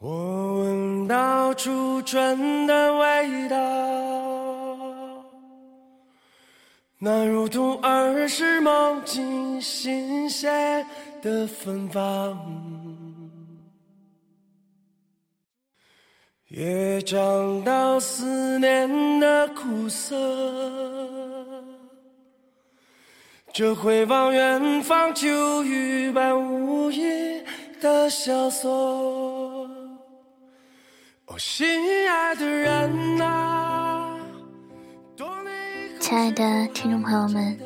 我闻到初春的味道，那如同儿时梦境新鲜的芬芳，也尝到思念的苦涩。这回望远方，秋雨般无意的萧索。亲爱的人呐，亲爱的听众朋友们，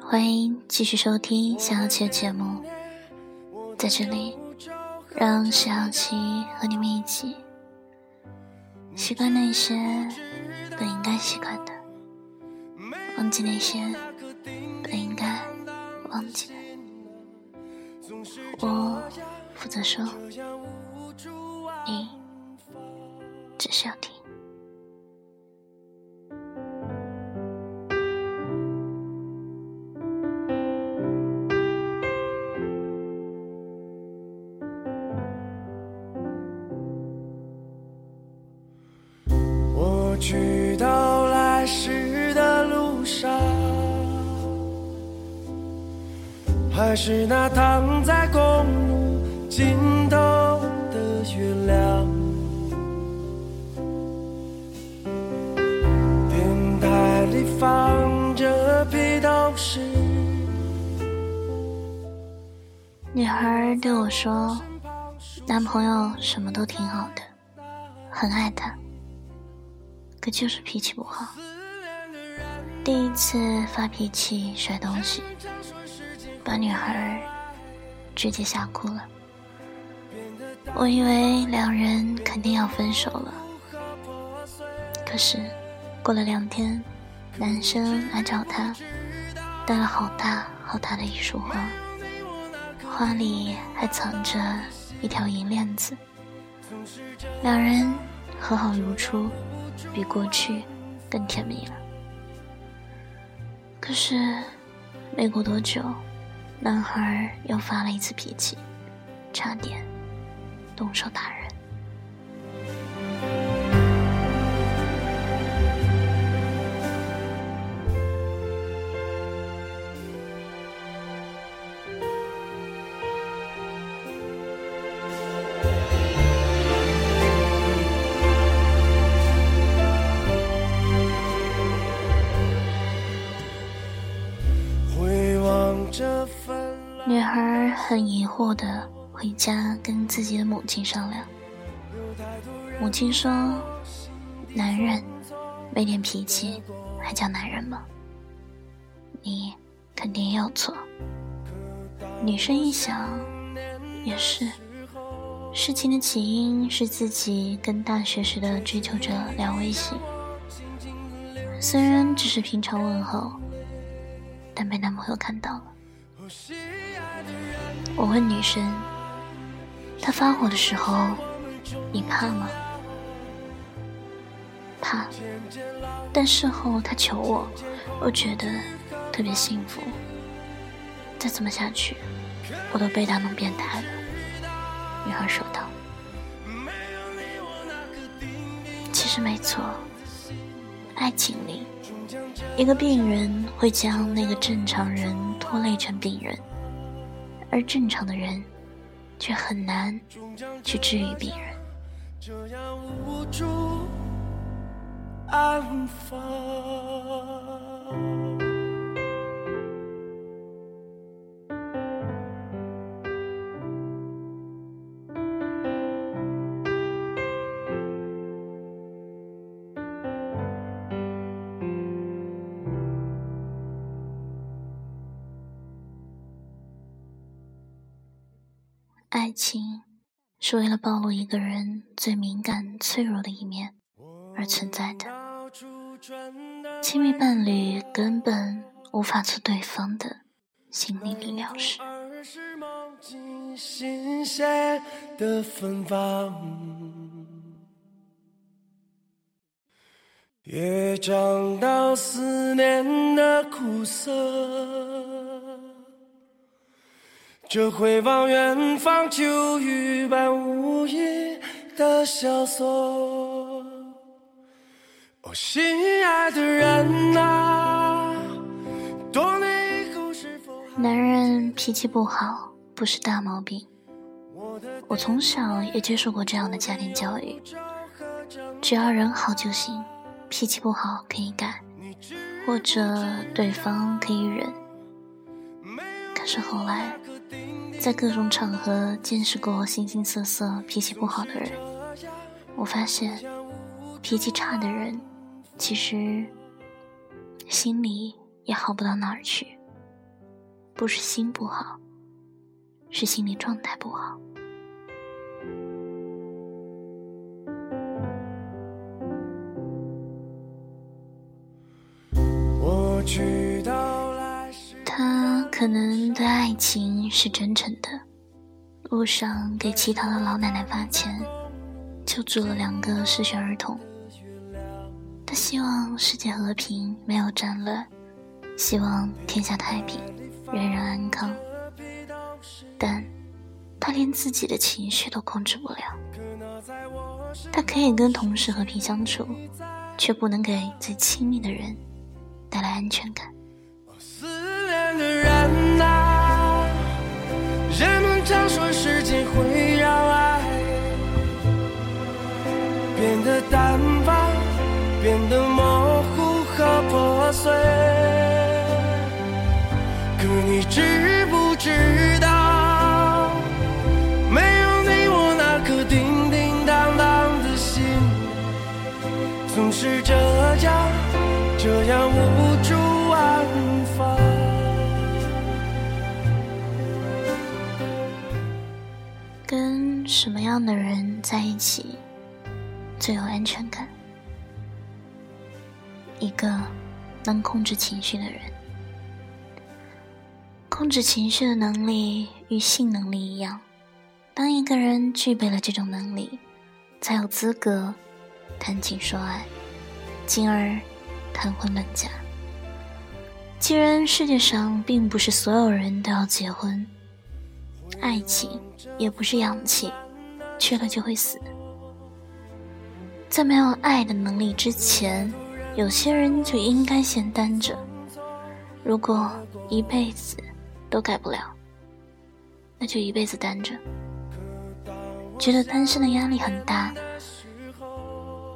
欢迎继续收听小琪的节目。在这里，让小琪和你们一起习惯那些本应该习惯的，忘记那些本应该忘记的。我负责说，只需要听。我去到来时的路上，还是那躺在公路尽女孩对我说：“男朋友什么都挺好的，很爱他，可就是脾气不好。第一次发脾气摔东西，把女孩直接吓哭了。我以为两人肯定要分手了，可是过了两天。”男生来找她，带了好大好大的一束花，花里还藏着一条银链子。两人和好如初，比过去更甜蜜了。可是没过多久，男孩又发了一次脾气，差点动手打人。很疑惑的回家跟自己的母亲商量，母亲说：“男人没点脾气还叫男人吗？你肯定也有错。”女生一想，也是，事情的起因是自己跟大学时的追求者聊微信，虽然只是平常问候，但被男朋友看到了。我问女生：“他发火的时候，你怕吗？”怕，但事后他求我，我觉得特别幸福。再这么下去，我都被他弄变态了。女孩说道：“其实没错，爱情里，一个病人会将那个正常人拖累成病人。”而正常的人，却很难去治愈病人。爱情是为了暴露一个人最敏感、脆弱的一面而存在的。亲密伴侣根本无法做对方的心灵理疗师。也尝到思念的苦涩。这回望远方，秋雨般无意的萧索。哦，心爱的人啊，男人脾气不好不是大毛病。我从小也接受过这样的家庭教育，只要人好就行，脾气不好可以改，或者对方可以忍。可是后来，在各种场合见识过形形色色脾气不好的人，我发现，脾气差的人，其实心里也好不到哪儿去，不是心不好，是心理状态不好。可能对爱情是真诚的，路上给乞讨的老奶奶发钱，救助了两个失学儿童。他希望世界和平，没有战乱，希望天下太平，人人安康。但，他连自己的情绪都控制不了。他可以跟同事和平相处，却不能给最亲密的人。带来安全感。人们常说时间会让爱变得淡薄，变得模糊和破碎。可你知不知道，没有你，我那颗叮叮当当的心，总是这样。这样什么样的人在一起最有安全感？一个能控制情绪的人。控制情绪的能力与性能力一样，当一个人具备了这种能力，才有资格谈情说爱，进而。谈婚论嫁。既然世界上并不是所有人都要结婚，爱情也不是氧气，缺了就会死。在没有爱的能力之前，有些人就应该先单着。如果一辈子都改不了，那就一辈子单着。觉得单身的压力很大，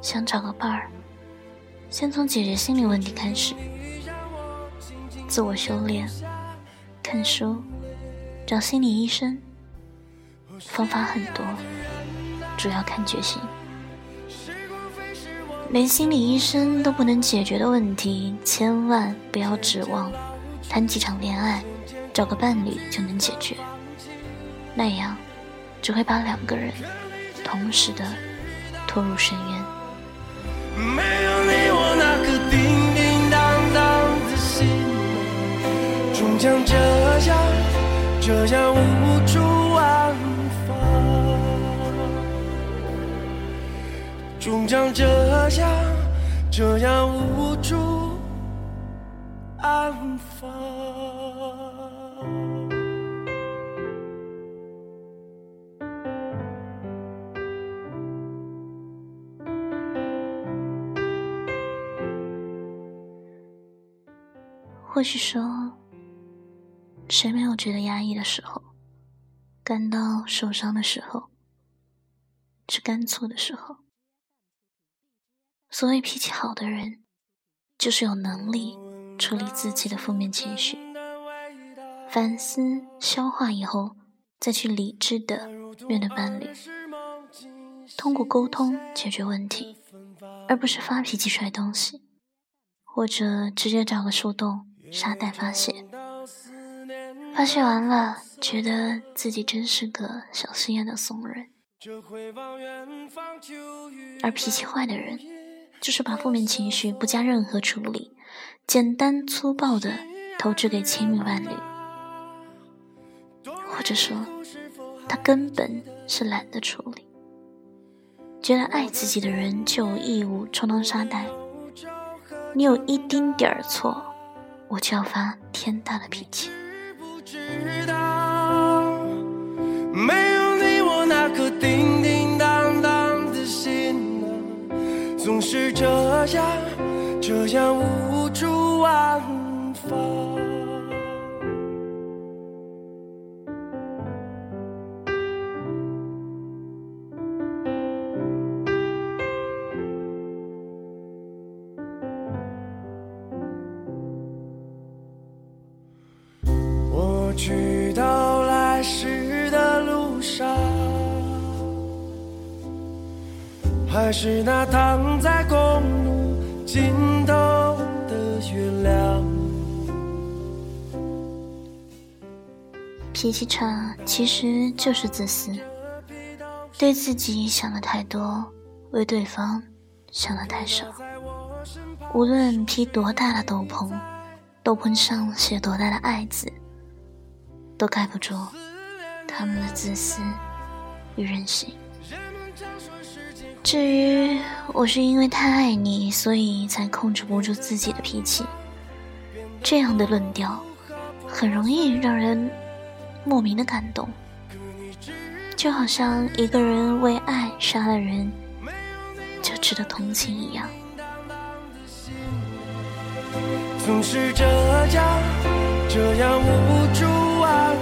想找个伴儿。先从解决心理问题开始，自我修炼，看书，找心理医生，方法很多，主要看决心。连心理医生都不能解决的问题，千万不要指望谈几场恋爱，找个伴侣就能解决，那样只会把两个人同时的拖入深渊。没有你，我那颗叮叮当当的心，终将这样这样无助终将这样这样无助安放。或许说，谁没有觉得压抑的时候，感到受伤的时候，吃干醋的时候？所谓脾气好的人，就是有能力处理自己的负面情绪，反思消化以后，再去理智的面对伴侣，通过沟通解决问题，而不是发脾气摔东西，或者直接找个树洞。沙袋发泄，发泄完了，觉得自己真是个小心眼的怂人。而脾气坏的人，就是把负面情绪不加任何处理，简单粗暴的投掷给亲密伴侣，或者说，他根本是懒得处理，觉得爱自己的人就有义务充当沙袋，你有一丁点儿错。我就要发天大的脾气。没有你，我那颗叮是这样这样无处安放。是那躺在公路尽头的月亮。脾气差其实就是自私，对自己想的太多，为对方想的太少。无论披多大的斗篷，斗篷上写多大的爱字，都盖不住他们的自私与任性。至于我是因为太爱你，所以才控制不住自己的脾气，这样的论调，很容易让人莫名的感动，就好像一个人为爱杀了人，就值得同情一样。总是这样，这样无处安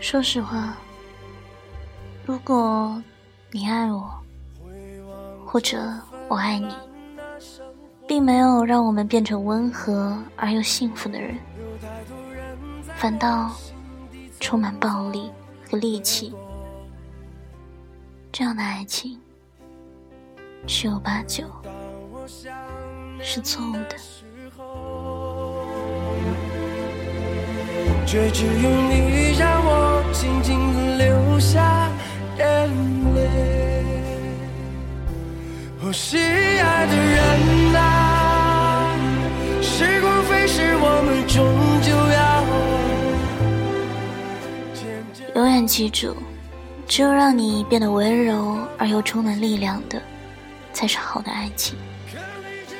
说实话，如果你爱我，或者我爱你，并没有让我们变成温和而又幸福的人，反倒充满暴力和戾气，这样的爱情十有八九是错误的。却只有你让我静静的流下眼泪。哦，心爱的人啊，时光飞逝，我们终究要永远记住，只有让你变得温柔而又充满力量的，才是好的爱情。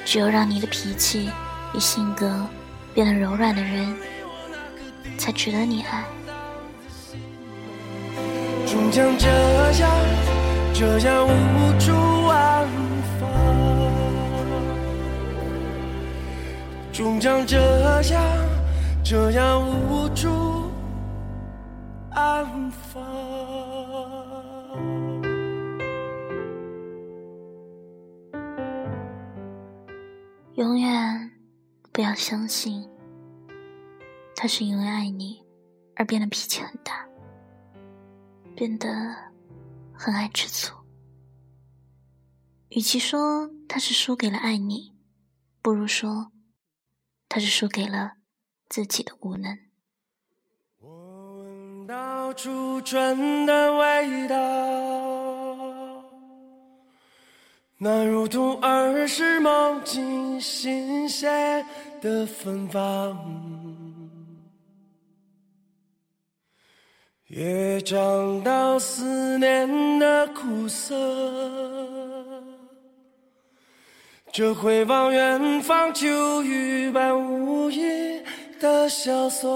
只有让你的脾气与性格变得柔软的人。才值得你爱。终将这样，这样无处安放。终将这样，这样无处安放。永远不要相信。他是因为爱你而变得脾气很大，变得很爱吃醋。与其说他是输给了爱你，不如说他是输给了自己的无能。我闻到初春的味道，那如同儿时梦境新鲜的芬芳。也尝到思念的苦涩，这回望远方秋雨般无垠的萧索。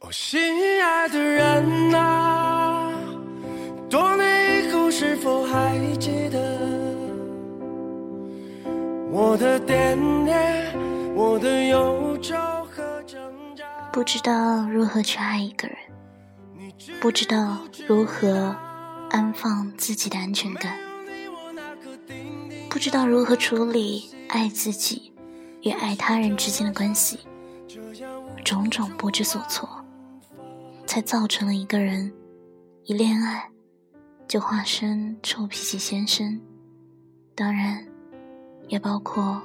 哦，心爱的人啊，多年以后是否还记得我的惦念，我的忧愁？不知道如何去爱一个人，不知道如何安放自己的安全感，不知道如何处理爱自己与爱他人之间的关系，种种不知所措，才造成了一个人一恋爱就化身臭脾气先生，当然也包括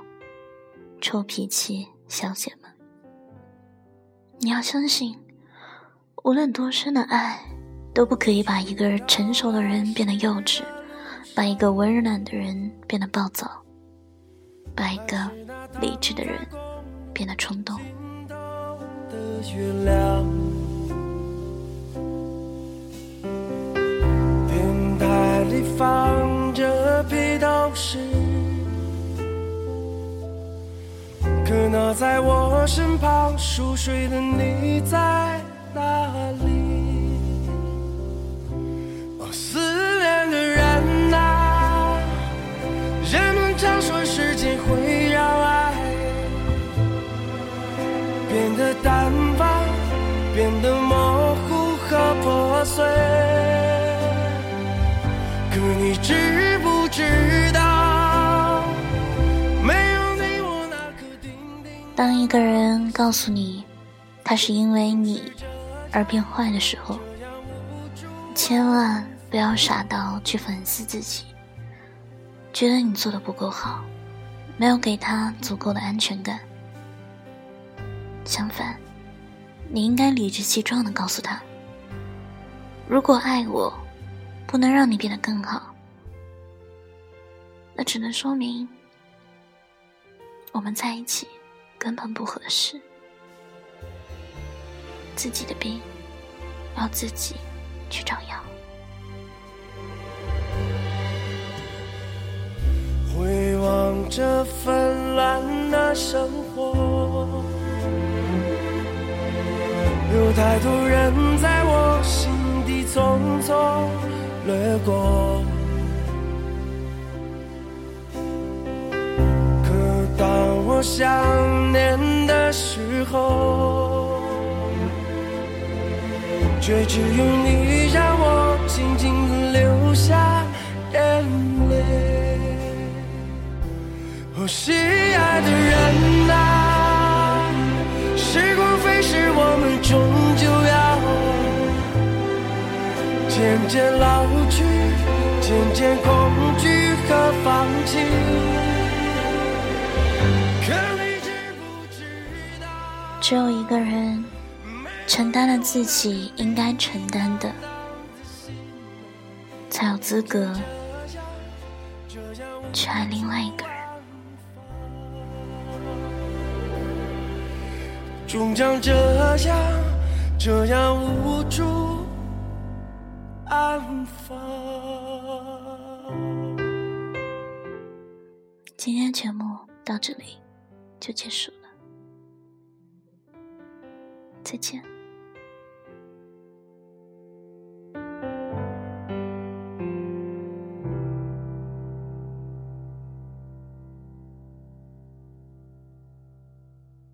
臭脾气小姐们。你要相信，无论多深的爱，都不可以把一个成熟的人变得幼稚，把一个温暖的人变得暴躁，把一个理智的人变得冲动。电台里放着披头士，那在我身旁熟睡的你在哪里？当一个人告诉你，他是因为你而变坏的时候，千万不要傻到去反思自己，觉得你做的不够好，没有给他足够的安全感。相反。你应该理直气壮的告诉他：“如果爱我，不能让你变得更好，那只能说明我们在一起根本不合适。自己的病要自己去找药。”回望着纷乱的生活。有太多人在我心底匆匆掠过，想念的时候，却只有你让我静静的流下眼泪。哦，心爱的人啊，时光飞逝，我们终究要。渐渐老去，渐渐恐惧和放弃。只有一个人承担了自己应该承担的，才有资格去爱另外一个人。终将这样，这样无助。安放。今天节目到这里就结束了，再见。